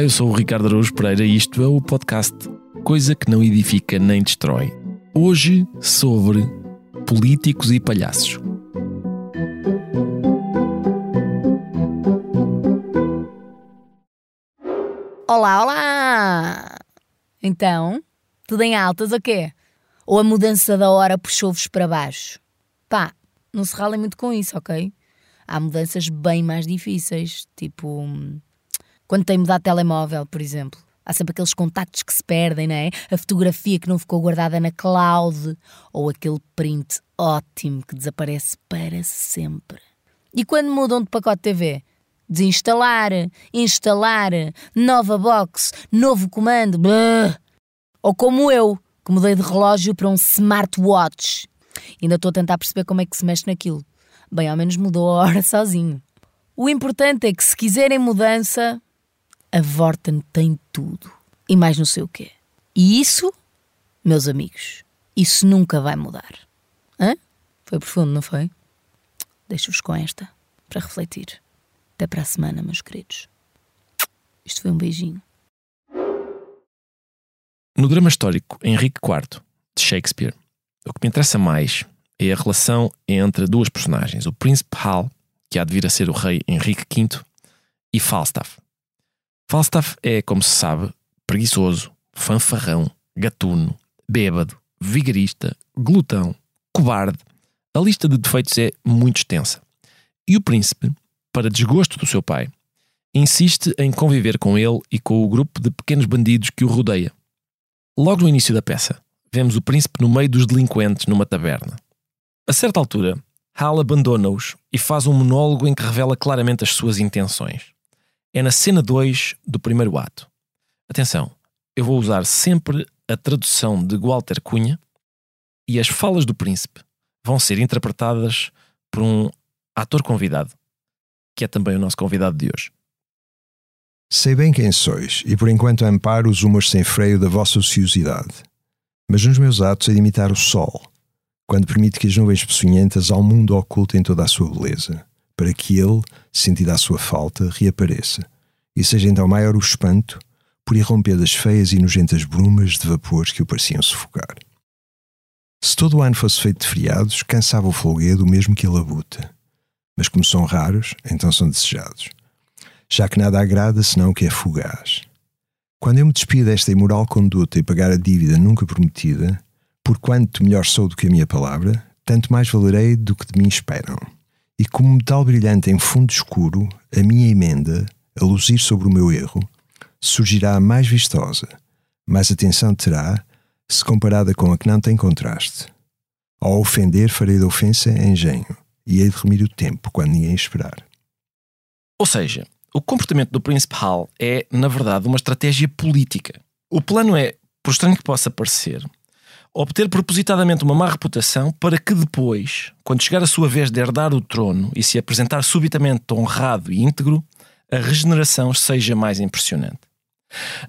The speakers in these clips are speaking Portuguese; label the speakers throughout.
Speaker 1: Olá, eu sou o Ricardo Araújo Pereira e isto é o podcast Coisa que não edifica nem destrói. Hoje sobre políticos e palhaços.
Speaker 2: Olá, olá! Então, tudo em altas ou quê? Ou a mudança da hora puxou-vos para baixo? Pá, não se ralem muito com isso, ok? Há mudanças bem mais difíceis, tipo quando tem mudado telemóvel, por exemplo. Há sempre aqueles contactos que se perdem, não é? A fotografia que não ficou guardada na cloud ou aquele print ótimo que desaparece para sempre. E quando mudam de pacote TV? Desinstalar, instalar, nova box, novo comando, blá. Ou como eu, que mudei de relógio para um smartwatch. Ainda estou a tentar perceber como é que se mexe naquilo. Bem, ao menos mudou a hora sozinho. O importante é que se quiserem mudança, a Vorten tem tudo. E mais não sei o quê. E isso, meus amigos, isso nunca vai mudar. Hã? Foi profundo, não foi? Deixo-vos com esta, para refletir. Até para a semana, meus queridos. Isto foi um beijinho.
Speaker 1: No drama histórico Henrique IV, de Shakespeare, o que me interessa mais é a relação entre duas personagens, o príncipe Hal, que há de vir a ser o rei Henrique V, e Falstaff, Falstaff é, como se sabe, preguiçoso, fanfarrão, gatuno, bêbado, vigarista, glutão, cobarde. A lista de defeitos é muito extensa. E o príncipe, para desgosto do seu pai, insiste em conviver com ele e com o grupo de pequenos bandidos que o rodeia. Logo no início da peça, vemos o príncipe no meio dos delinquentes numa taberna. A certa altura, Hal abandona-os e faz um monólogo em que revela claramente as suas intenções é na cena 2 do primeiro ato. Atenção, eu vou usar sempre a tradução de Walter Cunha e as falas do príncipe vão ser interpretadas por um ator convidado, que é também o nosso convidado de hoje.
Speaker 3: Sei bem quem sois, e por enquanto amparo os humores sem freio da vossa ociosidade. Mas nos meus atos é de imitar o sol, quando permite que as nuvens peçonhentas ao mundo ocultem toda a sua beleza para que ele, sentida a sua falta, reapareça, e seja então maior o espanto por irromper das feias e nojentas brumas de vapores que o pareciam sufocar. Se todo o ano fosse feito de feriados, cansava o folguedo mesmo que a labuta. Mas como são raros, então são desejados. Já que nada agrada senão que é fugaz. Quando eu me despido desta imoral conduta e pagar a dívida nunca prometida, por quanto melhor sou do que a minha palavra, tanto mais valerei do que de mim esperam e como metal brilhante em fundo escuro, a minha emenda, a luzir sobre o meu erro, surgirá mais vistosa, mais atenção terá, se comparada com a que não tem contraste. Ao ofender, farei da ofensa engenho, e hei de remir o tempo quando ninguém esperar.
Speaker 1: Ou seja, o comportamento do Príncipe Hal é, na verdade, uma estratégia política. O plano é, por estranho que possa parecer, obter propositadamente uma má reputação para que depois, quando chegar a sua vez de herdar o trono e se apresentar subitamente honrado e íntegro, a regeneração seja mais impressionante.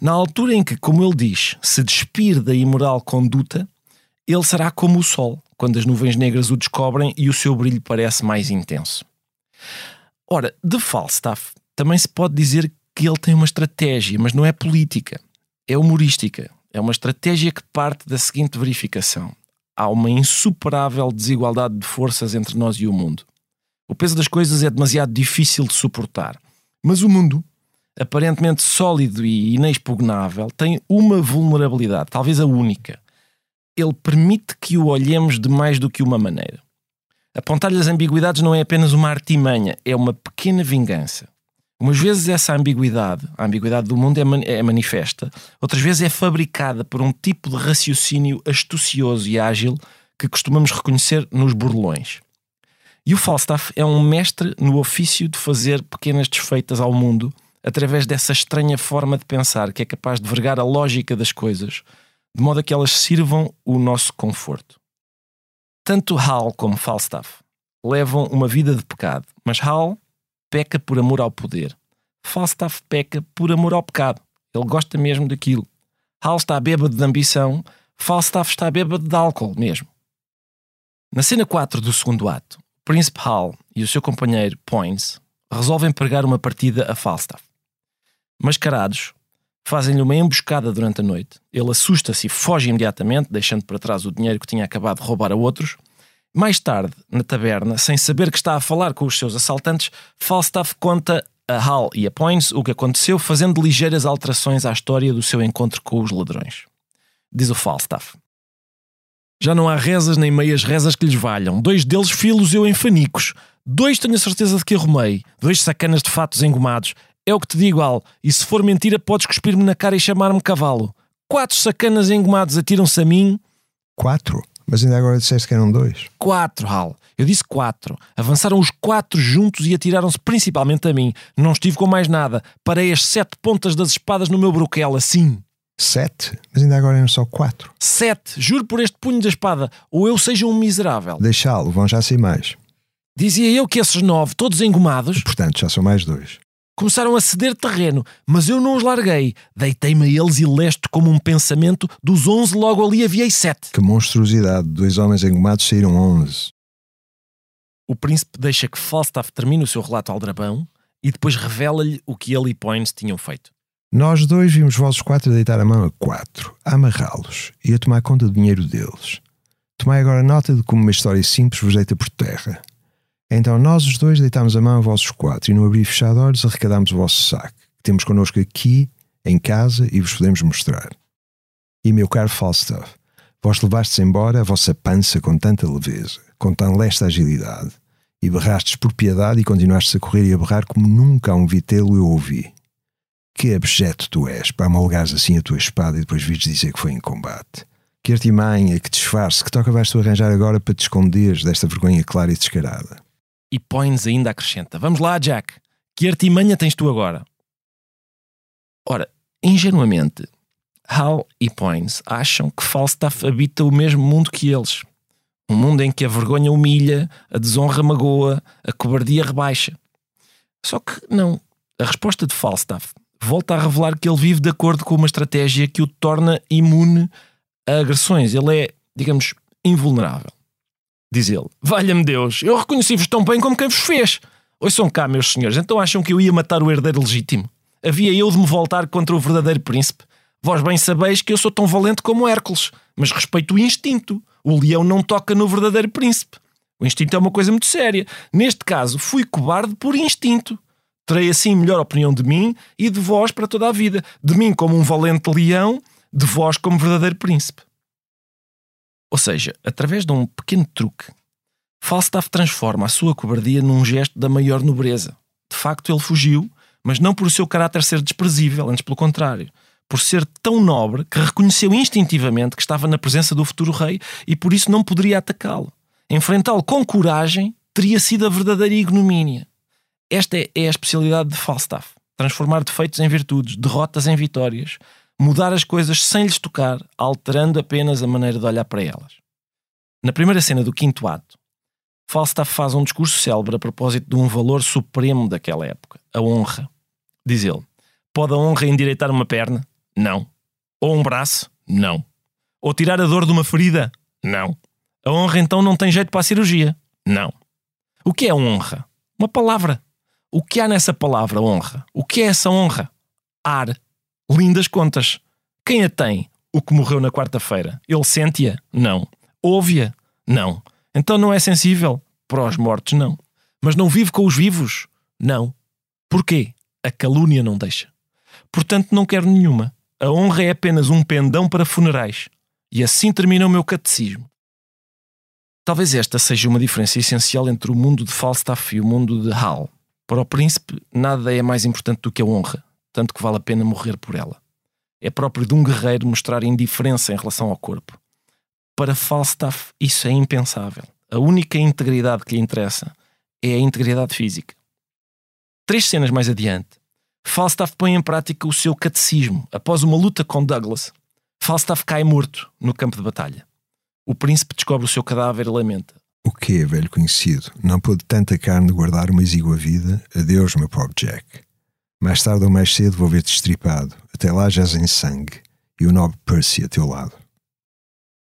Speaker 1: Na altura em que, como ele diz, se despir da imoral conduta, ele será como o sol, quando as nuvens negras o descobrem e o seu brilho parece mais intenso. Ora, de Falstaff também se pode dizer que ele tem uma estratégia, mas não é política, é humorística, é uma estratégia que parte da seguinte verificação: há uma insuperável desigualdade de forças entre nós e o mundo. O peso das coisas é demasiado difícil de suportar. Mas o mundo, aparentemente sólido e inexpugnável, tem uma vulnerabilidade, talvez a única. Ele permite que o olhemos de mais do que uma maneira. Apontar-lhe as ambiguidades não é apenas uma artimanha, é uma pequena vingança. Umas vezes essa ambiguidade, a ambiguidade do mundo é, man é manifesta, outras vezes é fabricada por um tipo de raciocínio astucioso e ágil que costumamos reconhecer nos burlões. E o Falstaff é um mestre no ofício de fazer pequenas desfeitas ao mundo através dessa estranha forma de pensar que é capaz de vergar a lógica das coisas, de modo a que elas sirvam o nosso conforto. Tanto Hal como Falstaff levam uma vida de pecado, mas Hal peca por amor ao poder. Falstaff peca por amor ao pecado. Ele gosta mesmo daquilo. Hal está bêbado de ambição, Falstaff está bêbado de álcool mesmo. Na cena 4 do segundo ato, Príncipe Hal e o seu companheiro Poins resolvem pregar uma partida a Falstaff. Mascarados, Fazem-lhe uma emboscada durante a noite. Ele assusta-se e foge imediatamente, deixando para trás o dinheiro que tinha acabado de roubar a outros. Mais tarde, na taberna, sem saber que está a falar com os seus assaltantes, Falstaff conta a Hal e a Poins o que aconteceu, fazendo ligeiras alterações à história do seu encontro com os ladrões. Diz o Falstaff. Já não há rezas nem meias rezas que lhes valham. Dois deles filos eu em fanicos. Dois tenho a certeza de que arrumei. Dois sacanas de fatos engomados. É o que te digo, Al. E se for mentira, podes cuspir-me na cara e chamar-me cavalo. Quatro sacanas engomados atiram-se a mim.
Speaker 3: Quatro? Mas ainda agora disseste que eram dois.
Speaker 1: Quatro, Hal. Eu disse quatro. Avançaram os quatro juntos e atiraram-se principalmente a mim. Não estive com mais nada. Parei as sete pontas das espadas no meu broquel, assim.
Speaker 3: Sete? Mas ainda agora eram só quatro.
Speaker 1: Sete! Juro por este punho da espada. Ou eu seja um miserável.
Speaker 3: Deixá-lo, vão já ser mais.
Speaker 1: Dizia eu que esses nove, todos engomados,
Speaker 3: Portanto, já são mais dois.
Speaker 1: Começaram a ceder terreno, mas eu não os larguei. Deitei-me a eles e lesto como um pensamento, dos onze logo ali aviei sete.
Speaker 3: Que monstruosidade! Dois homens engomados saíram onze.
Speaker 1: O príncipe deixa que Falstaff termine o seu relato aldrabão e depois revela-lhe o que ele e Poins tinham feito.
Speaker 3: Nós dois vimos vossos quatro deitar a mão a quatro, a amarrá-los e a tomar conta do dinheiro deles. Tomai agora nota de como uma história simples vos deita por terra. Então nós os dois deitámos a mão a vossos quatro e no abrir e fechar olhos arrecadámos o vosso saco, que temos connosco aqui, em casa, e vos podemos mostrar. E meu caro Falstaff, vós levastes embora a vossa pança com tanta leveza, com tão lesta agilidade, e berrastes por piedade e continuastes a correr e a berrar como nunca a um vitelo eu ouvi. Que abjeto tu és para amalgares assim a tua espada e depois vires dizer que foi em combate. Que artimanha, que disfarce, que toca vais tu arranjar agora para te esconderes desta vergonha clara e descarada.
Speaker 1: E Poins ainda acrescenta: Vamos lá, Jack, que artimanha tens tu agora? Ora, ingenuamente, Hal e Poins acham que Falstaff habita o mesmo mundo que eles. Um mundo em que a vergonha humilha, a desonra magoa, a cobardia rebaixa. Só que não. A resposta de Falstaff volta a revelar que ele vive de acordo com uma estratégia que o torna imune a agressões. Ele é, digamos, invulnerável. Diz ele: Valha-me Deus, eu reconheci-vos tão bem como quem vos fez. Ouçam cá, meus senhores, então acham que eu ia matar o herdeiro legítimo? Havia eu de me voltar contra o verdadeiro príncipe? Vós bem sabeis que eu sou tão valente como Hércules, mas respeito o instinto. O leão não toca no verdadeiro príncipe. O instinto é uma coisa muito séria. Neste caso, fui cobarde por instinto. Terei assim melhor opinião de mim e de vós para toda a vida. De mim como um valente leão, de vós como verdadeiro príncipe. Ou seja, através de um pequeno truque, Falstaff transforma a sua cobardia num gesto da maior nobreza. De facto, ele fugiu, mas não por o seu caráter ser desprezível, antes pelo contrário. Por ser tão nobre que reconheceu instintivamente que estava na presença do futuro rei e por isso não poderia atacá-lo. Enfrentá-lo com coragem teria sido a verdadeira ignomínia. Esta é a especialidade de Falstaff: transformar defeitos em virtudes, derrotas em vitórias, mudar as coisas sem lhes tocar, alterando apenas a maneira de olhar para elas. Na primeira cena do quinto ato, Falstaff faz um discurso célebre a propósito de um valor supremo daquela época, a honra. Diz ele: Pode a honra endireitar uma perna? Não. Ou um braço? Não. Ou tirar a dor de uma ferida? Não. A honra então não tem jeito para a cirurgia? Não. O que é honra? Uma palavra. O que há nessa palavra honra? O que é essa honra? Ar. Lindas contas. Quem a tem? O que morreu na quarta-feira. Ele sente-a? Não. Ouve-a? Não. Então não é sensível? Para os mortos, não. Mas não vive com os vivos? Não. Porquê? A calúnia não deixa. Portanto, não quero nenhuma. A honra é apenas um pendão para funerais. E assim termina o meu catecismo. Talvez esta seja uma diferença essencial entre o mundo de Falstaff e o mundo de Hal. Para o príncipe, nada é mais importante do que a honra, tanto que vale a pena morrer por ela. É próprio de um guerreiro mostrar indiferença em relação ao corpo. Para Falstaff, isso é impensável. A única integridade que lhe interessa é a integridade física. Três cenas mais adiante, Falstaff põe em prática o seu catecismo após uma luta com Douglas. Falstaff cai morto no campo de batalha. O príncipe descobre o seu cadáver e lamenta.
Speaker 3: O que, velho conhecido? Não pôde tanta carne guardar uma exígua vida? Adeus, meu pobre Jack. Mais tarde ou mais cedo vou ver-te estripado. Até lá jaz em sangue. E o nobre Percy a teu lado.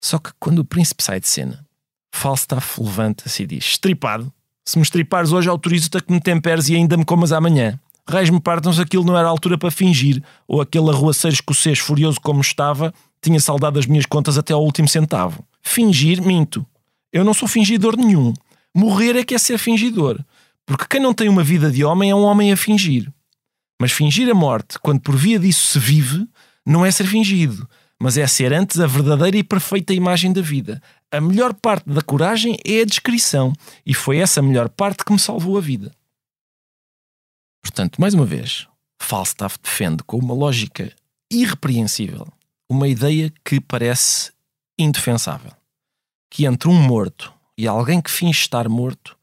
Speaker 1: Só que quando o príncipe sai de cena, Falstaff levanta-se e diz: Estripado, se me estripares hoje, autorizo-te a que me temperes e ainda me comas amanhã. Reis me partam se aquilo não era altura para fingir, ou aquele arruaceiro escocês furioso como estava tinha saldado as minhas contas até ao último centavo. Fingir, minto. Eu não sou fingidor nenhum. Morrer é que é ser fingidor. Porque quem não tem uma vida de homem é um homem a fingir. Mas fingir a morte, quando por via disso se vive, não é ser fingido, mas é ser antes a verdadeira e perfeita imagem da vida. A melhor parte da coragem é a descrição, e foi essa melhor parte que me salvou a vida. Portanto, mais uma vez, Falstaff defende com uma lógica irrepreensível uma ideia que parece indefensável: que entre um morto e alguém que finge estar morto,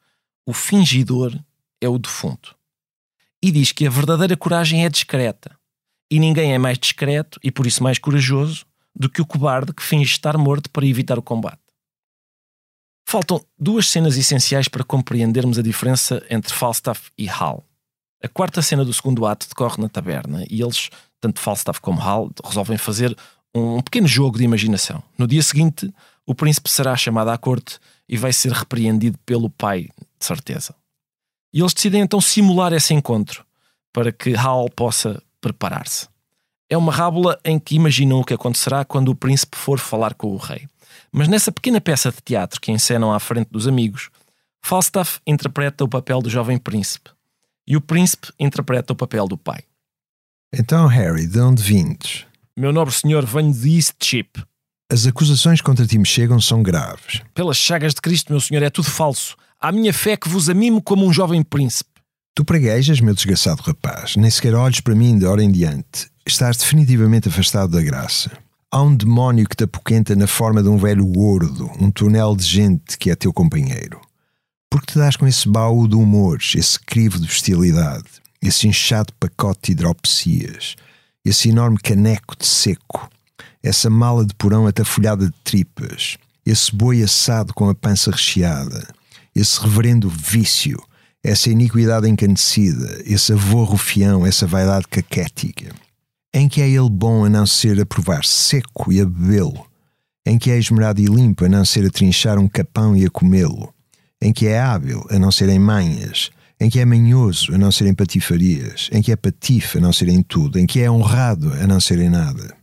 Speaker 1: o fingidor é o defunto. E diz que a verdadeira coragem é discreta, e ninguém é mais discreto e por isso mais corajoso do que o cobarde que finge estar morto para evitar o combate. Faltam duas cenas essenciais para compreendermos a diferença entre Falstaff e Hal. A quarta cena do segundo ato decorre na taberna e eles, tanto Falstaff como Hal, resolvem fazer um pequeno jogo de imaginação. No dia seguinte, o príncipe será chamado à corte e vai ser repreendido pelo pai, de certeza. E eles decidem então simular esse encontro para que Hal possa preparar-se. É uma rábula em que imaginam o que acontecerá quando o príncipe for falar com o rei. Mas nessa pequena peça de teatro que encenam à frente dos amigos, Falstaff interpreta o papel do jovem príncipe e o príncipe interpreta o papel do pai.
Speaker 3: Então, Harry, de onde vindes?
Speaker 1: Meu nobre senhor, venho de Eastship.
Speaker 3: As acusações contra ti me chegam são graves.
Speaker 1: Pelas chagas de Cristo, meu senhor, é tudo falso. A minha fé que vos amimo como um jovem príncipe.
Speaker 3: Tu preguejas, meu desgraçado rapaz, nem sequer olhes para mim de hora em diante. Estás definitivamente afastado da graça. Há um demónio que te apoquenta na forma de um velho gordo, um túnel de gente que é teu companheiro. Porque te dás com esse baú de humores, esse crivo de bestialidade, esse inchado pacote de hidropesias, esse enorme caneco de seco, essa mala de porão atafolhada de tripas, esse boi assado com a pança recheada, esse reverendo vício, essa iniquidade encanecida, esse avô essa vaidade caquética, em que é ele bom a não ser a provar seco e a bebê-lo, em que é esmerado e limpo a não ser a trinchar um capão e a comê-lo, em que é hábil a não ser em manhas, em que é manhoso a não ser em patifarias, em que é patife a não ser em tudo, em que é honrado a não ser em nada.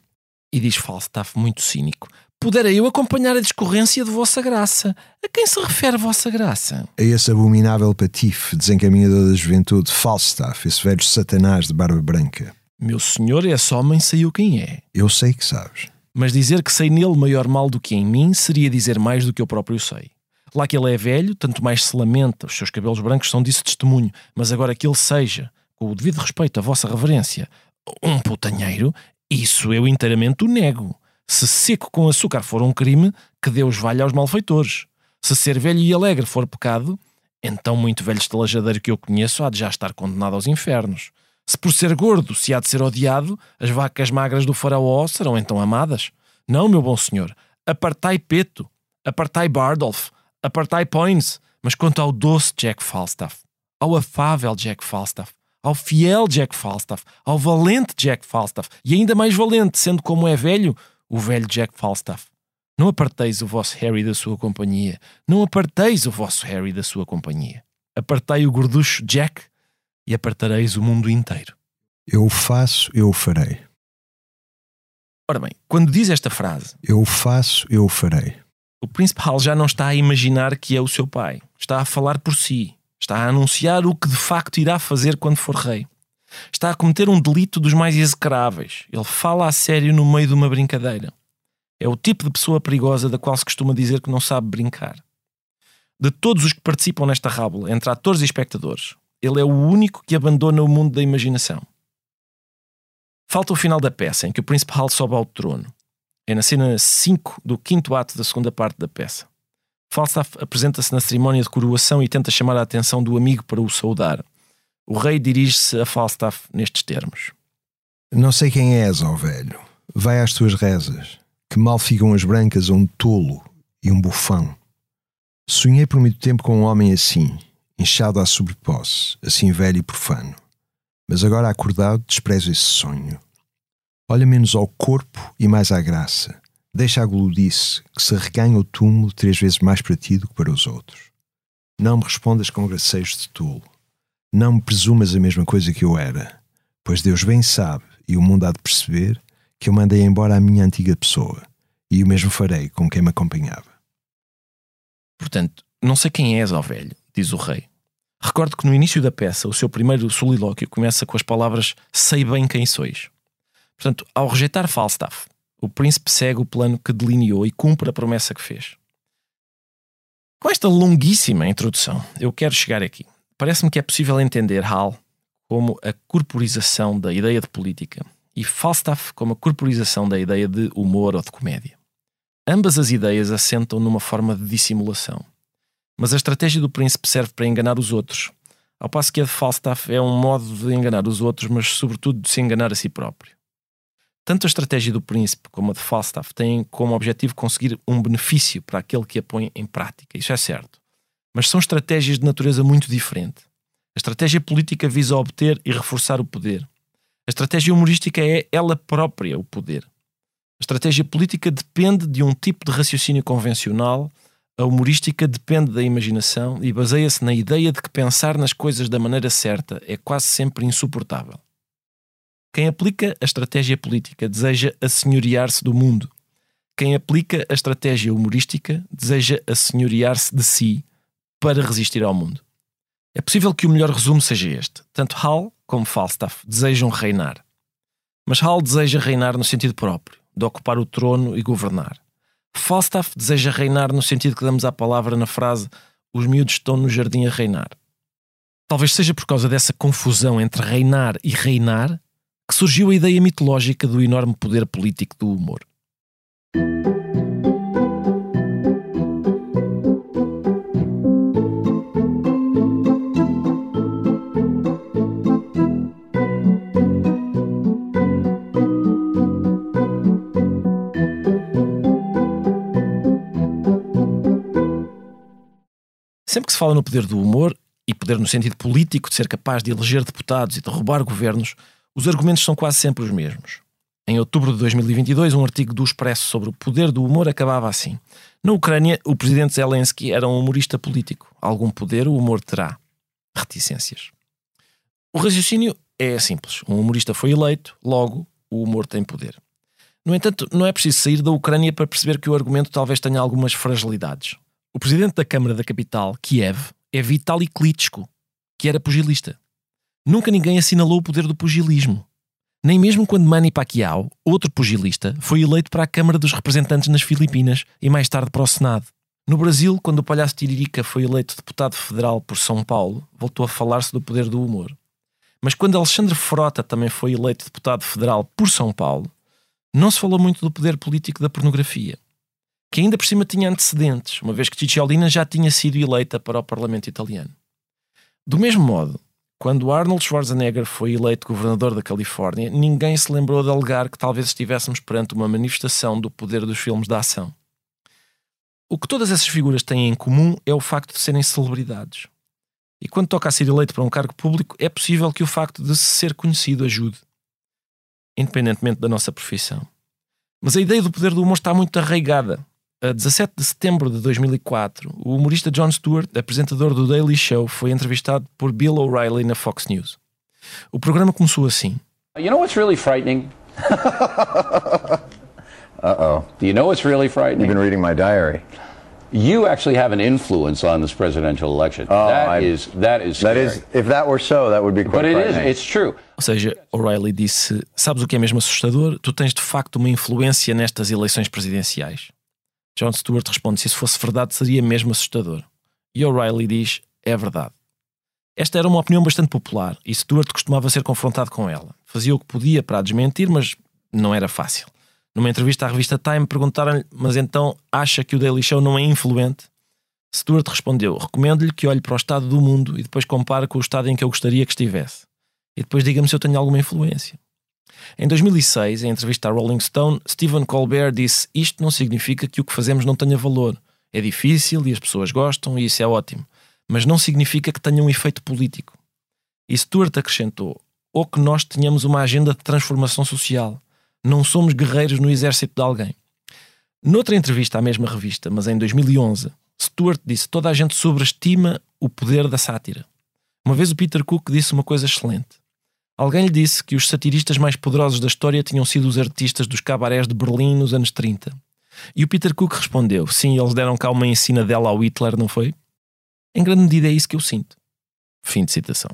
Speaker 1: E diz Falstaff muito cínico: Pudera eu acompanhar a discorrência de Vossa Graça. A quem se refere Vossa Graça?
Speaker 3: A esse abominável patife, desencaminhador da juventude, Falstaff, esse velho satanás de barba branca.
Speaker 1: Meu senhor, esse homem saiu quem é.
Speaker 3: Eu sei que sabes.
Speaker 1: Mas dizer que sei nele maior mal do que em mim seria dizer mais do que eu próprio sei. Lá que ele é velho, tanto mais se lamenta, os seus cabelos brancos são disso testemunho, mas agora que ele seja, com o devido respeito à vossa reverência, um putanheiro, isso eu inteiramente o nego. Se seco com açúcar for um crime, que Deus valha aos malfeitores. Se ser velho e alegre for pecado, então muito velho estalajadeiro que eu conheço há de já estar condenado aos infernos. Se por ser gordo se há de ser odiado, as vacas magras do faraó serão então amadas. Não, meu bom senhor, apartai Peto, apartai Bardolph, apartai Poins, mas quanto ao doce Jack Falstaff, ao afável Jack Falstaff, ao fiel Jack Falstaff, ao valente Jack Falstaff, e ainda mais valente, sendo como é velho, o velho Jack Falstaff. Não aparteis o vosso Harry da sua companhia. Não aparteis o vosso Harry da sua companhia. Apartei o gorducho Jack e apartareis o mundo inteiro.
Speaker 3: Eu faço, eu o farei.
Speaker 1: Ora bem, quando diz esta frase,
Speaker 3: Eu faço, eu o farei.
Speaker 1: o príncipe Hal já não está a imaginar que é o seu pai. Está a falar por si. Está a anunciar o que de facto irá fazer quando for rei. Está a cometer um delito dos mais execráveis. Ele fala a sério no meio de uma brincadeira. É o tipo de pessoa perigosa da qual se costuma dizer que não sabe brincar. De todos os que participam nesta rábula, entre atores e espectadores, ele é o único que abandona o mundo da imaginação. Falta o final da peça, em que o príncipe Hal sobe ao trono. É na cena 5 do quinto ato da segunda parte da peça. Falstaff apresenta-se na cerimónia de coroação e tenta chamar a atenção do amigo para o saudar. O rei dirige-se a Falstaff nestes termos.
Speaker 3: Não sei quem és, ó velho. Vai às tuas rezas. Que mal ficam as brancas a um tolo e um bufão. Sonhei por muito tempo com um homem assim, inchado à sobreposse, assim velho e profano. Mas agora acordado, desprezo esse sonho. Olha menos ao corpo e mais à graça. Deixa a gludice, que se reganha o túmulo três vezes mais para ti do que para os outros. Não me respondas com graceios de tolo. Não me presumas a mesma coisa que eu era, pois Deus bem sabe, e o mundo há de perceber, que eu mandei embora a minha antiga pessoa, e o mesmo farei com quem me acompanhava.
Speaker 1: Portanto, não sei quem és, ó velho, diz o rei. Recordo que no início da peça, o seu primeiro solilóquio começa com as palavras Sei bem quem sois. Portanto, ao rejeitar Falstaff, o príncipe segue o plano que delineou e cumpre a promessa que fez. Com esta longuíssima introdução, eu quero chegar aqui. Parece-me que é possível entender Hal como a corporização da ideia de política e Falstaff como a corporização da ideia de humor ou de comédia. Ambas as ideias assentam numa forma de dissimulação. Mas a estratégia do príncipe serve para enganar os outros, ao passo que a de Falstaff é um modo de enganar os outros, mas sobretudo de se enganar a si próprio. Tanto a estratégia do príncipe como a de Falstaff têm como objetivo conseguir um benefício para aquele que a põe em prática, isso é certo. Mas são estratégias de natureza muito diferente. A estratégia política visa obter e reforçar o poder. A estratégia humorística é ela própria o poder. A estratégia política depende de um tipo de raciocínio convencional, a humorística depende da imaginação e baseia-se na ideia de que pensar nas coisas da maneira certa é quase sempre insuportável. Quem aplica a estratégia política deseja assenhorear-se do mundo. Quem aplica a estratégia humorística deseja assenhorear-se de si para resistir ao mundo. É possível que o melhor resumo seja este. Tanto Hall como Falstaff desejam reinar. Mas Hall deseja reinar no sentido próprio, de ocupar o trono e governar. Falstaff deseja reinar no sentido que damos à palavra na frase os miúdos estão no jardim a reinar. Talvez seja por causa dessa confusão entre reinar e reinar que surgiu a ideia mitológica do enorme poder político do humor. Sempre que se fala no poder do humor, e poder no sentido político de ser capaz de eleger deputados e derrubar governos, os argumentos são quase sempre os mesmos. Em outubro de 2022, um artigo do Expresso sobre o poder do humor acabava assim. Na Ucrânia, o presidente Zelensky era um humorista político. Algum poder o humor terá. Reticências. O raciocínio é simples. Um humorista foi eleito, logo, o humor tem poder. No entanto, não é preciso sair da Ucrânia para perceber que o argumento talvez tenha algumas fragilidades. O presidente da Câmara da capital, Kiev, é Vitaly Klitschko, que era pugilista. Nunca ninguém assinalou o poder do pugilismo. Nem mesmo quando Manny Pacquiao, outro pugilista, foi eleito para a Câmara dos Representantes nas Filipinas e mais tarde para o Senado. No Brasil, quando o palhaço Tiririca foi eleito deputado federal por São Paulo, voltou a falar-se do poder do humor. Mas quando Alexandre Frota também foi eleito deputado federal por São Paulo, não se falou muito do poder político da pornografia, que ainda por cima tinha antecedentes, uma vez que Cicciolina já tinha sido eleita para o Parlamento italiano. Do mesmo modo, quando Arnold Schwarzenegger foi eleito governador da Califórnia, ninguém se lembrou de alegar que talvez estivéssemos perante uma manifestação do poder dos filmes de ação. O que todas essas figuras têm em comum é o facto de serem celebridades. E quando toca a ser eleito para um cargo público, é possível que o facto de se ser conhecido ajude, independentemente da nossa profissão. Mas a ideia do poder do humor está muito arraigada a 17 de setembro de 2004, o humorista Jon Stewart, apresentador do Daily Show, foi entrevistado por Bill O'Reilly na Fox News. O programa começou assim.
Speaker 4: You know what's really frightening? Uh-oh. Do you know what's really frightening?
Speaker 5: You've been reading my diary.
Speaker 4: You actually have an influence on this presidential election.
Speaker 5: Oh,
Speaker 4: that
Speaker 5: I-
Speaker 4: is that is
Speaker 5: That
Speaker 4: scary.
Speaker 5: is, if that were so, that would be quite
Speaker 4: but it is. It's true.
Speaker 1: Ou seja, O'Reilly disse: Sabes o que é mesmo assustador? Tu tens de facto uma influência nestas eleições presidenciais. Jon Stewart responde: Se isso fosse verdade, seria mesmo assustador. E O'Reilly diz: É verdade. Esta era uma opinião bastante popular e Stewart costumava ser confrontado com ela. Fazia o que podia para a desmentir, mas não era fácil. Numa entrevista à revista Time, perguntaram-lhe: Mas então acha que o Daily Show não é influente? Stewart respondeu: Recomendo-lhe que olhe para o estado do mundo e depois compare com o estado em que eu gostaria que estivesse. E depois diga-me se eu tenho alguma influência. Em 2006, em entrevista à Rolling Stone, Stephen Colbert disse: Isto não significa que o que fazemos não tenha valor. É difícil e as pessoas gostam e isso é ótimo. Mas não significa que tenha um efeito político. E Stewart acrescentou: Ou que nós tenhamos uma agenda de transformação social. Não somos guerreiros no exército de alguém. Noutra entrevista à mesma revista, mas em 2011, Stewart disse: Toda a gente sobreestima o poder da sátira. Uma vez o Peter Cook disse uma coisa excelente. Alguém lhe disse que os satiristas mais poderosos da história tinham sido os artistas dos cabarés de Berlim nos anos 30. E o Peter Cook respondeu: Sim, eles deram cá uma ensina dela ao Hitler, não foi? Em grande medida é isso que eu sinto. Fim de citação.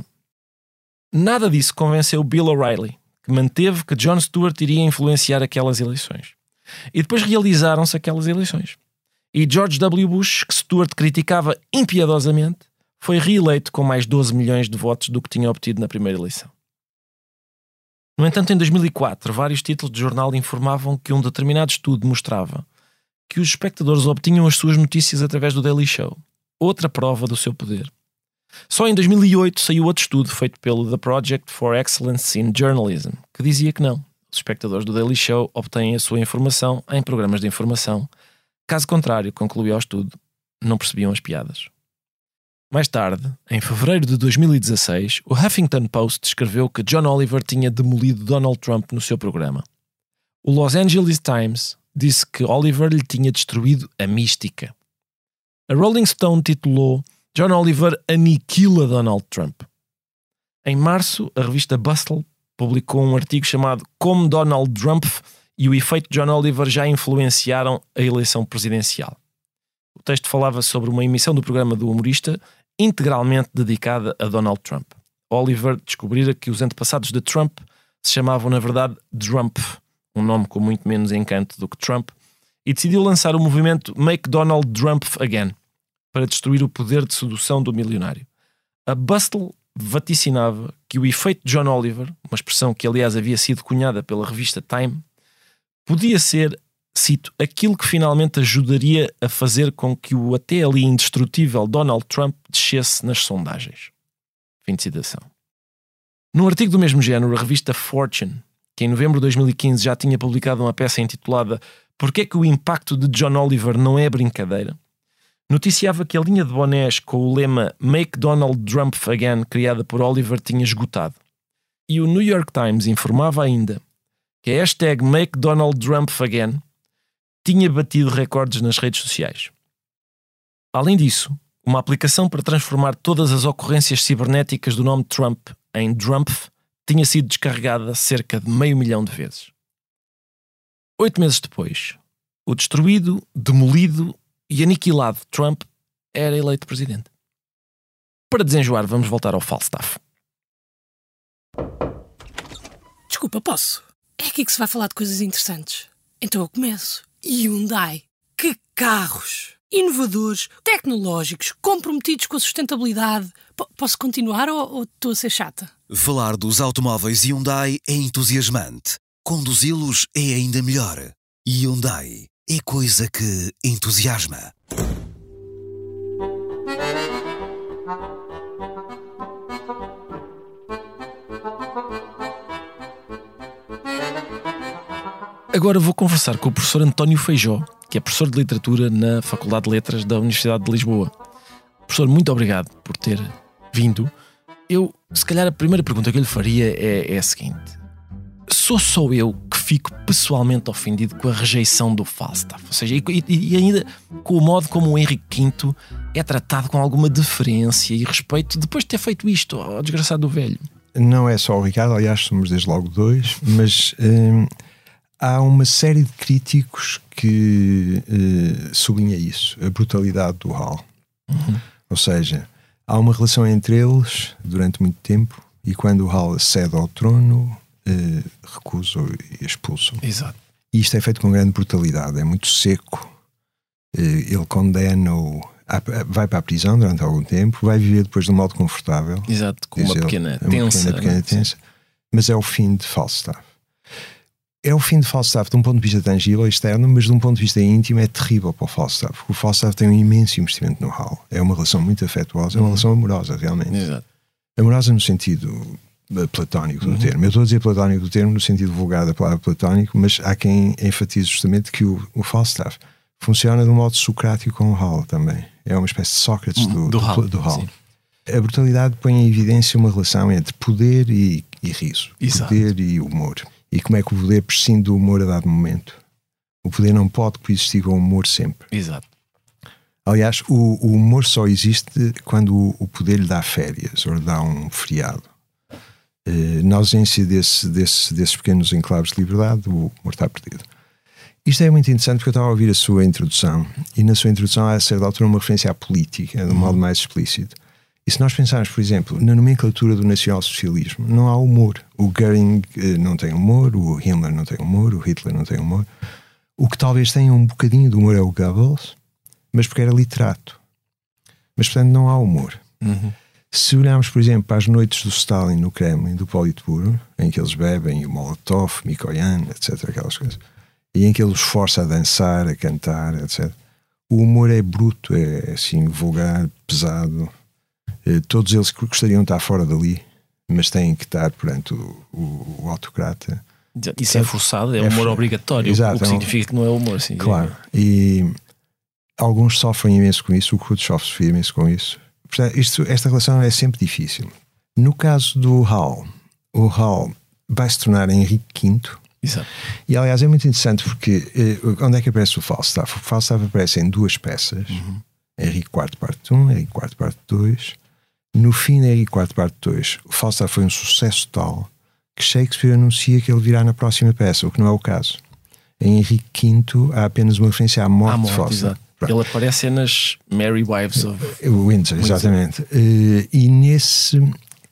Speaker 1: Nada disso convenceu Bill O'Reilly, que manteve que Jon Stewart iria influenciar aquelas eleições. E depois realizaram-se aquelas eleições. E George W. Bush, que Stewart criticava impiedosamente, foi reeleito com mais 12 milhões de votos do que tinha obtido na primeira eleição. No entanto, em 2004, vários títulos de jornal informavam que um determinado estudo mostrava que os espectadores obtinham as suas notícias através do Daily Show, outra prova do seu poder. Só em 2008 saiu outro estudo feito pelo The Project for Excellence in Journalism, que dizia que não. Os espectadores do Daily Show obtêm a sua informação em programas de informação. Caso contrário, concluía o estudo, não percebiam as piadas. Mais tarde, em fevereiro de 2016, o Huffington Post escreveu que John Oliver tinha demolido Donald Trump no seu programa. O Los Angeles Times disse que Oliver lhe tinha destruído a mística. A Rolling Stone titulou John Oliver aniquila Donald Trump. Em março, a revista Bustle publicou um artigo chamado Como Donald Trump e o efeito John Oliver já influenciaram a eleição presidencial. O texto falava sobre uma emissão do programa do humorista integralmente dedicada a Donald Trump. Oliver descobrira que os antepassados de Trump se chamavam, na verdade, Trump, um nome com muito menos encanto do que Trump, e decidiu lançar o movimento Make Donald Trump Again para destruir o poder de sedução do milionário. A Bustle vaticinava que o efeito John Oliver, uma expressão que aliás havia sido cunhada pela revista Time, podia ser cito, aquilo que finalmente ajudaria a fazer com que o até ali indestrutível Donald Trump descesse nas sondagens. Fim de citação. Num artigo do mesmo género, a revista Fortune, que em novembro de 2015 já tinha publicado uma peça intitulada Porquê é que o impacto de John Oliver não é brincadeira? Noticiava que a linha de bonés com o lema Make Donald Trump Again, criada por Oliver, tinha esgotado. E o New York Times informava ainda que a hashtag Make Donald Trump Again tinha batido recordes nas redes sociais. Além disso, uma aplicação para transformar todas as ocorrências cibernéticas do nome Trump em Drumpf tinha sido descarregada cerca de meio milhão de vezes. Oito meses depois, o destruído, demolido e aniquilado Trump era eleito presidente. Para desenjoar, vamos voltar ao Falstaff.
Speaker 6: Desculpa, posso? É aqui que se vai falar de coisas interessantes. Então eu começo. Hyundai. Que carros! Inovadores, tecnológicos, comprometidos com a sustentabilidade. P posso continuar ou, ou estou a ser chata?
Speaker 7: Falar dos automóveis Hyundai é entusiasmante. Conduzi-los é ainda melhor. Hyundai é coisa que entusiasma.
Speaker 1: Agora vou conversar com o professor António Feijó, que é professor de literatura na Faculdade de Letras da Universidade de Lisboa. Professor, muito obrigado por ter vindo. Eu, se calhar, a primeira pergunta que eu lhe faria é, é a seguinte: sou só eu que fico pessoalmente ofendido com a rejeição do Falstaff? Ou seja, e, e ainda com o modo como o Henrique V é tratado com alguma deferência e respeito depois de ter feito isto ao desgraçado do velho?
Speaker 3: Não é só o Ricardo, aliás, somos desde logo dois, mas. Hum, há uma série de críticos que uh, sublinha isso, a brutalidade do Hal. Uhum. Ou seja, há uma relação entre eles durante muito tempo e quando o Hal cede ao trono, uh, recusa e expulsa.
Speaker 1: Exato.
Speaker 3: E isto é feito com grande brutalidade, é muito seco. Uh, ele condena-o, vai para a prisão durante algum tempo, vai viver depois de um modo confortável.
Speaker 1: Exato, com uma pequena tensa. Uma pequena,
Speaker 3: pequena
Speaker 1: né?
Speaker 3: tensa. Mas é o fim de Falstaff é o fim de Falstaff de um ponto de vista tangível, externo, mas de um ponto de vista íntimo é terrível para o Falstaff, porque o Falstaff tem um imenso investimento no Hal. É uma relação muito afetuosa, é uma uhum. relação amorosa, realmente.
Speaker 1: Exato.
Speaker 3: Amorosa no sentido eh, platónico do uhum. termo. Eu estou a dizer platónico do termo no sentido vulgar da palavra platónico, mas há quem enfatize justamente que o, o Falstaff funciona de um modo socrático com o Hal também. É uma espécie de Sócrates do, do, do Hal. Do Hal. A brutalidade põe em evidência uma relação entre poder e, e riso,
Speaker 1: Exato.
Speaker 3: poder e humor e como é que o poder prescinde do humor a dado momento. O poder não pode coexistir com o humor sempre.
Speaker 1: Exato.
Speaker 3: Aliás, o, o humor só existe quando o, o poder lhe dá férias ou lhe dá um feriado. Eh, na ausência desse, desse, desses pequenos enclaves de liberdade, o humor está perdido. Isto é muito interessante porque eu estava a ouvir a sua introdução e na sua introdução há a certa altura uma referência à política, de um modo mais explícito. E se nós pensarmos, por exemplo, na nomenclatura do nacionalsocialismo, não há humor. O Goering eh, não tem humor, o Himmler não tem humor, o Hitler não tem humor. O que talvez tenha um bocadinho de humor é o Goebbels, mas porque era literato. Mas, portanto, não há humor.
Speaker 1: Uhum.
Speaker 3: Se olharmos, por exemplo, para as noites do Stalin no Kremlin, do Politburo, em que eles bebem o Molotov, Mikoyan, etc., aquelas coisas, e em que ele os força a dançar, a cantar, etc., o humor é bruto, é assim, vulgar, pesado. Eh, Todos eles que gostariam de estar fora dali, mas têm que estar perante o, o- o autocrata.
Speaker 1: Isso é forçado, é,
Speaker 3: É
Speaker 1: humor obrigatório,
Speaker 3: Exato,
Speaker 1: o que
Speaker 3: é um-
Speaker 1: significa que não é humor. Sim,
Speaker 3: Claro. E alguns sofrem imenso com isso, o Khrushchev sofre imenso com isso. Portanto, isto, esta relação é sempre difícil. No caso do Hall, o Hall vai se tornar Henrique V.
Speaker 1: Exato.
Speaker 3: E aliás é muito interessante porque eh, onde é que aparece o Falstaff? O Falstaff aparece em duas peças: Henrique IV, parte 1, Henrique IV, parte 2. No fim de Henrique IV, parte 2, o Falstaff foi um sucesso tal que Shakespeare anuncia que ele virá na próxima peça, o que não é o caso. Em Henrique V há apenas uma referência à morte, de
Speaker 1: morte,
Speaker 3: Falstaff.
Speaker 1: exato.
Speaker 3: Pronto.
Speaker 1: Ele aparece nas Merry Wives of.
Speaker 3: O Windsor, exatamente. Eh, e nesse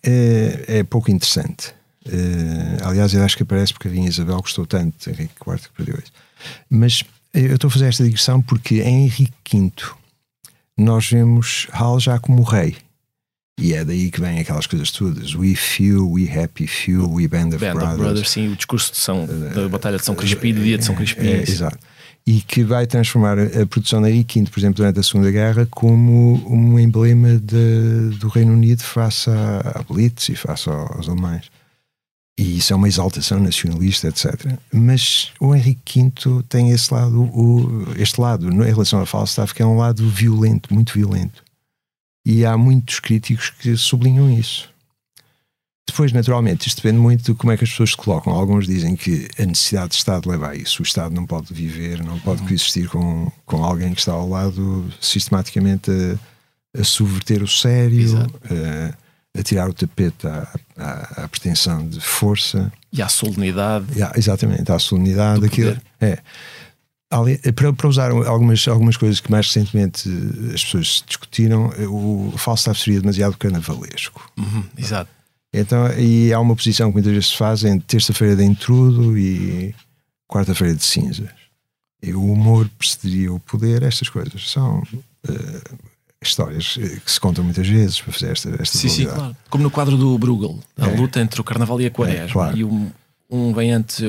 Speaker 3: eh, é pouco interessante. Eh, aliás, eu acho que aparece porque a Rainha Isabel gostou tanto de Henrique IV que perdeu isso. Mas eh, eu estou a fazer esta digressão porque em Henrique V nós vemos Hal já como rei. E é daí que vem aquelas coisas todas. We few, we happy few, we band of
Speaker 1: Band
Speaker 3: brothers.
Speaker 1: of Brothers, sim, o discurso de São, da Batalha de São Crispim, do dia de São Crispim.
Speaker 3: É,
Speaker 1: sim.
Speaker 3: exato. E que vai transformar a produção da Henrique V, por exemplo, durante a Segunda Guerra, como um emblema de- do Reino Unido face à, à Blitz e face ao- aos alemães. E isso é uma exaltação nacionalista, etc. Mas o Henrique V tem esse lado, o- este lado, em relação a Falstaff, que é um lado violento, muito violento. E há muitos críticos que sublinham isso. Depois, naturalmente, isto depende muito de como é que as pessoas se colocam. Alguns dizem que a necessidade de Estado leva a isso. O Estado não pode viver, não pode coexistir com, com alguém que está ao lado sistematicamente a, a subverter o sério, a, a tirar o tapete à, à, à pretensão de força.
Speaker 1: E à solenidade.
Speaker 3: E há- exatamente, à solenidade. Aquilo, é. Para, para usar algumas, algumas coisas que mais recentemente eh, as pessoas discutiram, eh, o Falstaff seria demasiado carnavalesco.
Speaker 1: Uhum, exato.
Speaker 3: Então, e há uma posição que muitas vezes se faz em terça-feira de intrudo e quarta-feira de cinzas. E o humor precederia o poder, estas coisas são eh, histórias que se contam muitas vezes para fazer esta, esta
Speaker 1: Sim, sim, claro. Como no quadro do Bruegel, a
Speaker 3: É.
Speaker 1: luta entre o Carnaval e a Quaresma.
Speaker 3: claro.
Speaker 1: E um, um, vem antes,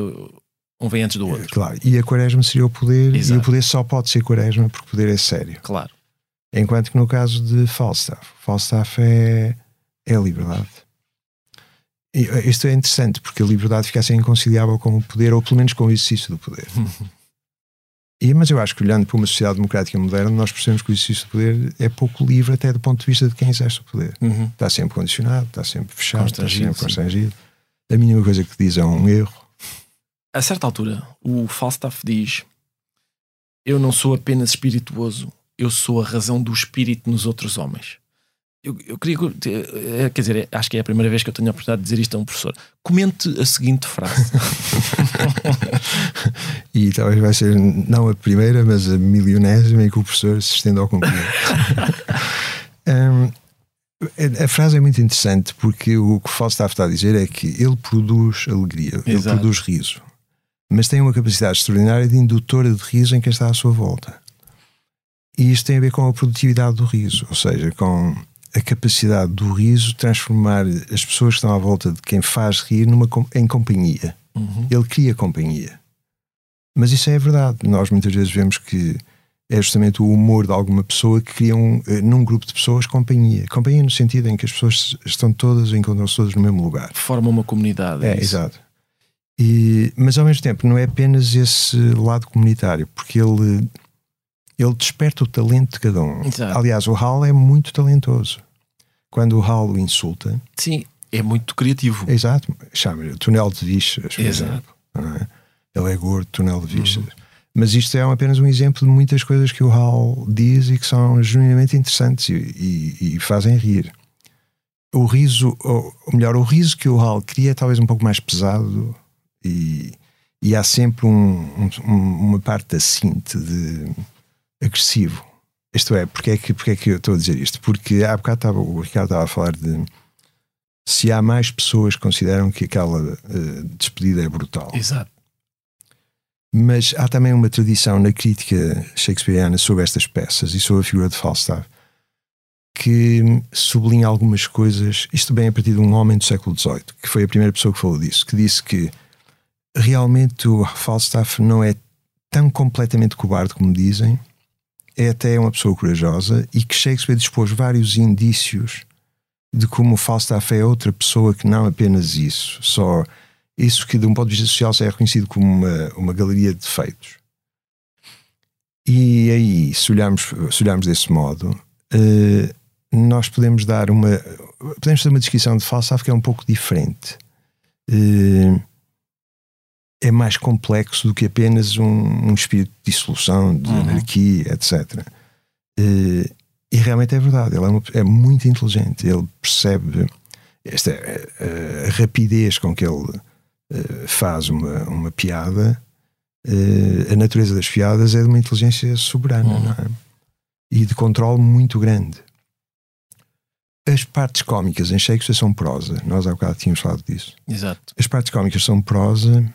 Speaker 1: um vem antes do
Speaker 3: Eh,
Speaker 1: outro.
Speaker 3: Claro, e a quaresma seria o poder, e
Speaker 1: Exato.
Speaker 3: o poder só pode ser quaresma porque o poder é sério.
Speaker 1: Claro.
Speaker 3: Enquanto que no caso de Falstaff, Falstaff é, é a liberdade. E, eh, isto é interessante porque a liberdade fica assim inconciliável com o poder, ou pelo menos com o exercício do poder. E, mas eu acho que olhando para uma sociedade democrática moderna, nós percebemos que o exercício do poder é pouco livre, até do ponto de vista de quem exerce o poder.
Speaker 1: Uhum.
Speaker 3: Está sempre condicionado, está sempre fechado, está sempre
Speaker 1: sim.
Speaker 3: constrangido. A mínima coisa que diz é um erro.
Speaker 1: A certa altura, o Falstaff diz: Eu não sou apenas espirituoso, eu sou a razão do espírito nos outros homens. Eu, eu queria. que- eh, Quer dizer, acho que é a primeira vez que eu tenho a oportunidade de dizer isto a um professor. Comente a seguinte frase.
Speaker 3: E talvez vai ser não a primeira, mas a milionésima em que o professor se estende ao concluir. Hum, a, frase é muito interessante porque o que o Falstaff está a dizer é que ele produz alegria, ele
Speaker 1: Exato.
Speaker 3: produz riso, mas tem uma capacidade extraordinária de indutora de riso em quem está à sua volta. E isto tem a ver com a produtividade do riso, ou seja, com a capacidade do riso transformar as pessoas que estão à volta de quem faz rir numa, em companhia.
Speaker 1: Uhum.
Speaker 3: Ele cria companhia. Mas isso é verdade. Nós muitas vezes vemos que é justamente o humor de alguma pessoa que cria um, eh, num grupo de pessoas companhia. Companhia no sentido em que as pessoas estão todas, encontram-se todas no mesmo lugar.
Speaker 1: Forma uma comunidade.
Speaker 3: É,
Speaker 1: isso.
Speaker 3: exato. E, mas ao mesmo tempo não é apenas esse lado comunitário, porque ele, ele desperta o talento de cada um.
Speaker 1: Exato.
Speaker 3: Aliás, o Hal é muito talentoso. Quando o Hal o insulta,
Speaker 1: Sim, é muito criativo.
Speaker 3: é exato, chama-lhe túnel de bichas, por
Speaker 1: Exato.
Speaker 3: exemplo. é? Ele é gordo, túnel de bichas. Mas isto é apenas um exemplo de muitas coisas que o Hal diz e que são genuinamente interessantes e, e, e fazem rir. O riso, ou melhor, o riso que o Hal cria é talvez um pouco mais pesado e, e há sempre um, um, uma parte assim de agressivo. Isto é, porque é, que, porque é que eu estou a dizer isto? Porque há bocado estava, o Ricardo estava a falar de se há mais pessoas que consideram que aquela uh, despedida é brutal.
Speaker 1: Exato.
Speaker 3: Mas há também uma tradição na crítica shakespeariana sobre estas peças e sobre a figura de Falstaff que sublinha algumas coisas, isto bem a partir de um homem do século XVIII, que foi a primeira pessoa que falou disso, que disse que realmente o Falstaff não é tão completamente cobarde como dizem, é até uma pessoa corajosa e que Shakespeare dispôs vários indícios de como Falstaff é outra pessoa que não apenas isso, só isso que de um ponto de vista social é reconhecido como uma, uma galeria de defeitos. E aí, se olharmos, se olharmos desse modo, uh, nós podemos dar uma podemos ter uma descrição de Falstaff que é um pouco diferente. Uh, é mais complexo do que apenas um, um espírito de dissolução, de uhum. anarquia, etc. Uh, e realmente é verdade, ele é, uma, é muito inteligente, ele percebe esta a, a rapidez com que ele uh, faz uma, uma piada, uh, a natureza das piadas é de uma inteligência soberana uhum. é? e de controle muito grande. As partes cómicas em Shakespeare são prosa, nós há bocado tínhamos falado disso.
Speaker 1: Exato.
Speaker 3: As partes cómicas são prosa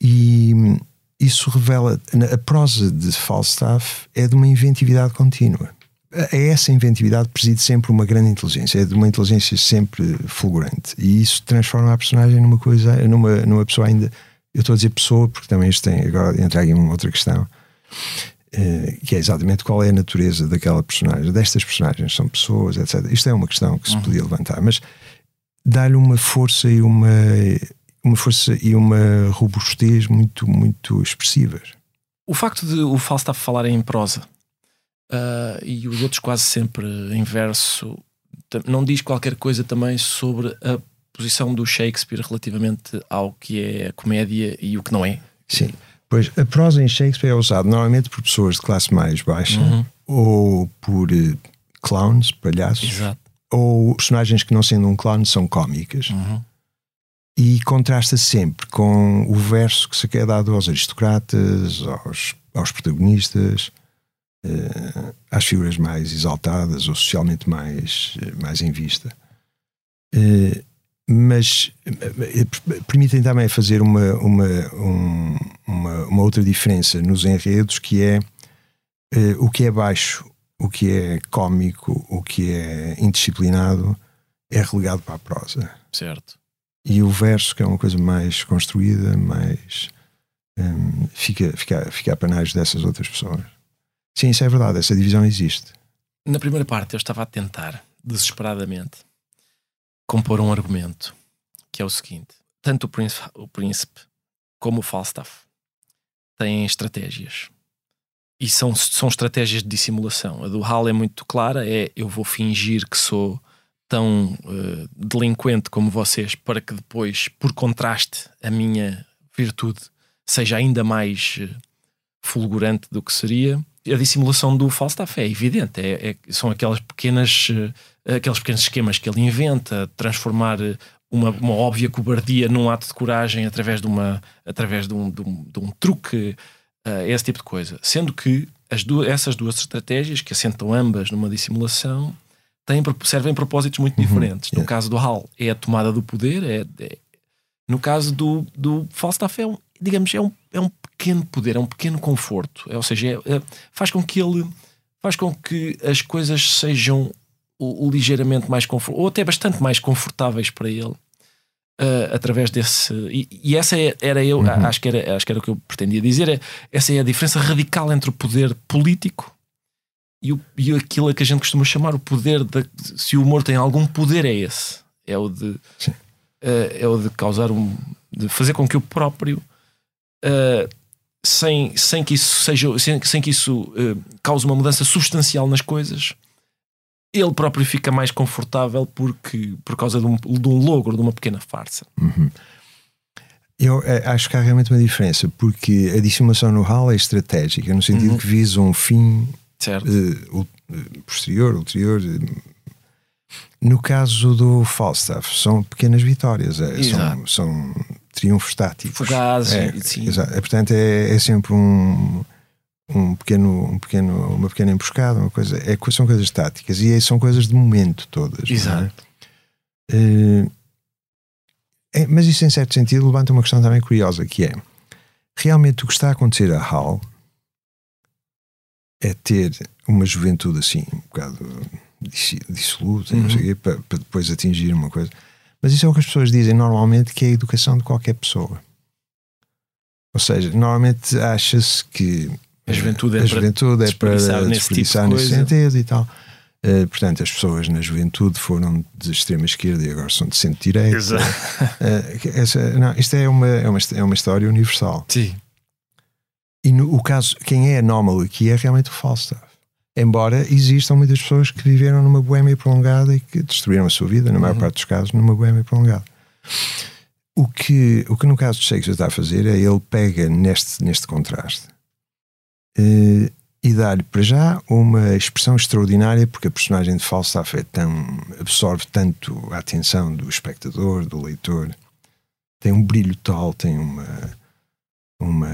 Speaker 3: e isso revela. A prosa de Falstaff é de uma inventividade contínua. É essa inventividade preside sempre uma grande inteligência, é de uma inteligência sempre fulgurante. E isso transforma a personagem numa coisa, numa, numa pessoa ainda. Eu estou a dizer pessoa porque também isto tem. Agora entra aqui uma outra questão. Uh, que é exatamente qual é a natureza daquela personagem, destas personagens, são pessoas, etc. Isto é uma questão que se uhum. podia levantar, mas dá-lhe uma força e uma uma força e uma robustez muito, muito expressivas.
Speaker 1: O facto de o Falstaff falar em prosa uh, e os outros quase sempre em verso não diz qualquer coisa também sobre a posição do Shakespeare relativamente ao que é a comédia e o que não é.
Speaker 3: Sim. Pois a prosa em Shakespeare é usada normalmente por pessoas de classe mais baixa uhum. ou por uh, clowns, palhaços,
Speaker 1: Exato.
Speaker 3: ou personagens que não sendo um clown são cómicas.
Speaker 1: Uhum
Speaker 3: e contrasta sempre com o verso que se quer dado aos aristocratas, aos, aos protagonistas, uh, às figuras mais exaltadas ou socialmente mais, mais em vista. Uh, mas uh, permitem também fazer uma, uma, um, uma, uma, outra diferença nos enredos, que é o que é baixo, o que é cómico, o que é indisciplinado, é relegado para a prosa.
Speaker 1: Certo
Speaker 3: e o verso, que é uma coisa mais construída, mais. Um, fica, fica, fica a panagem dessas outras pessoas. Sim, isso é verdade, essa divisão existe.
Speaker 1: Na primeira parte, eu estava a tentar, desesperadamente, compor um argumento que é o seguinte: tanto o príncipe, o príncipe como o Falstaff têm estratégias. E são, são estratégias de dissimulação. A do Hal é muito clara: é eu vou fingir que sou tão uh, delinquente como vocês para que depois, por contraste, a minha virtude seja ainda mais uh, fulgurante do que seria. A dissimulação do Falstaff é evidente, é, é, são aquelas pequenas, uh, aqueles pequenos esquemas que ele inventa, transformar uma, uma, óbvia cobardia num ato de coragem através de, uma, através de, um, de, um, de um truque, esse tipo de coisa. Sendo que as duas, essas duas estratégias, que assentam ambas numa dissimulação, têm, servem propósitos muito uhum, diferentes. No caso do Hal, é a tomada do poder. É, é no caso do, do Falstaff, é um, digamos, é um, é um pequeno poder, é um pequeno conforto. É, ou seja, é, é, faz com que ele faz com que as coisas sejam o, o ligeiramente mais confortáveis, ou até bastante mais confortáveis para ele. Uh, através desse e, e, essa é, era eu uhum. acho que era acho que era o que eu pretendia dizer é, essa é a diferença radical entre o poder político e, o, e aquilo que a gente costuma chamar o poder de, se o humor tem algum poder é esse é o de uh, é o de causar um de fazer com que o próprio uh, sem, sem que isso seja sem, sem que isso uh, cause uma mudança substancial nas coisas ele próprio fica mais confortável porque por causa de um, de um logro de uma pequena farsa
Speaker 3: uhum. Eu acho que há realmente uma diferença, porque a dissimulação no HAL é estratégica, no sentido
Speaker 1: Uhum.
Speaker 3: que visa um fim
Speaker 1: Certo.
Speaker 3: eh, eh, posterior, ulterior. eh. No caso do Falstaff, são pequenas vitórias, eh, são, são triunfos táticos.
Speaker 1: Fugazes,
Speaker 3: É,
Speaker 1: sim.
Speaker 3: exato. É, portanto, é, é sempre um, um pequeno, um pequeno, uma pequena emboscada, uma coisa. É, são coisas táticas e é- são coisas de momento todas. é?
Speaker 1: Exato.
Speaker 3: É, mas isso, em certo sentido, levanta uma questão também curiosa, que é realmente o que está a acontecer a Hal é ter uma juventude assim, um bocado dissoluta, não sei o quê, para, para depois atingir uma coisa. Mas isso é o que as pessoas dizem normalmente, que é a educação de qualquer pessoa. Ou seja, normalmente acha-se que
Speaker 1: A juventude é
Speaker 3: a
Speaker 1: para
Speaker 3: juventude é para
Speaker 1: desperdiçar tipo
Speaker 3: nesse sentido e tal. Eh, portanto, as pessoas na juventude foram de extrema esquerda e agora são de centro-direita.
Speaker 1: Exato.
Speaker 3: Eh, essa- não, isto é uma, é, uma, é uma história universal.
Speaker 1: Sim.
Speaker 3: E no o caso, quem é anómalo aqui é realmente o Falstaff. Embora existam muitas pessoas que viveram numa boémia prolongada e que destruíram a sua vida, na maior parte dos casos, numa boémia prolongada. O que, o que no caso de Shakespeare está a fazer é ele pega neste, neste contraste eh, e dá-lhe para já uma expressão extraordinária, porque a personagem de Falstaff é tão, absorve tanto a atenção do espectador, do leitor, tem um brilho tal, tem uma, uma,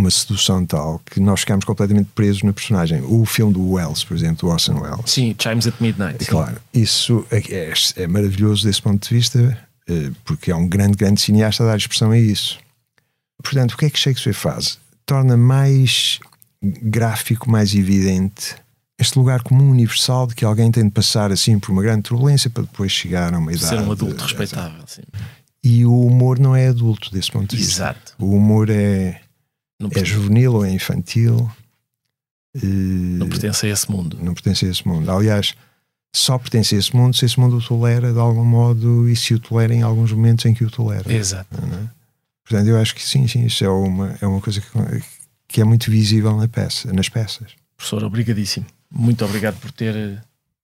Speaker 3: uma sedução tal que nós ficamos completamente presos na personagem. O filme do Wells, por exemplo, do Orson Welles.
Speaker 1: Sim, Chimes at Midnight.
Speaker 3: É
Speaker 1: sim.
Speaker 3: claro, isso é, é- é maravilhoso desse ponto de vista, eh, porque é um grande, grande cineasta a dar expressão a isso. Portanto, o que é que Shakespeare faz? Torna mais gráfico, mais evidente este lugar comum universal de que alguém tem de passar assim por uma grande turbulência para depois chegar a uma idade.
Speaker 1: Ser um adulto respeitável. Sim.
Speaker 3: E o humor não é adulto desse ponto de vista.
Speaker 1: Exato.
Speaker 3: O humor é, é juvenil ou é infantil. eh,
Speaker 1: não pertence a esse mundo.
Speaker 3: não pertence a esse mundo. Aliás, só pertence a esse mundo se esse mundo o tolera de algum modo e se o tolera em alguns momentos em que o tolera.
Speaker 1: Exato.
Speaker 3: é? Portanto, eu acho que sim, sim, isso é uma, é uma coisa que, que é muito visível na peça, nas peças.
Speaker 1: Professor, obrigadíssimo. Muito obrigado por ter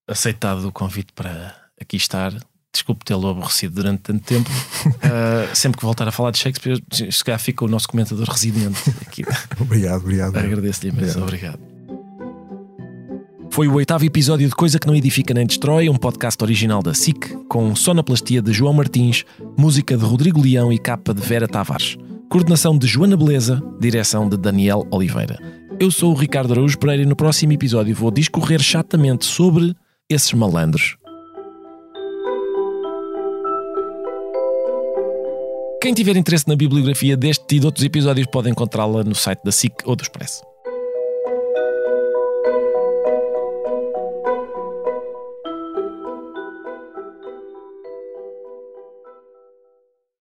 Speaker 1: aceitado o convite para aqui estar. Desculpe tê-lo aborrecido durante tanto tempo. Ah, sempre que voltar a falar de Shakespeare, se calhar fica o nosso comentador residente aqui.
Speaker 3: Obrigado, obrigado.
Speaker 1: Agradeço-lhe imenso. Obrigado. Foi o oitavo episódio de Coisa que Não Edifica Nem Destrói, um podcast original da SIC, com sonoplastia de João Martins, música de Rodrigo Leão e capa de Vera Tavares. Coordenação de Joana Beleza, direção de Daniel Oliveira. Eu sou o Ricardo Araújo Pereira e no próximo episódio vou discorrer chatamente sobre esses malandros. Quem tiver interesse na bibliografia deste e de outros episódios pode encontrá-la no site da SIC ou do Expresso.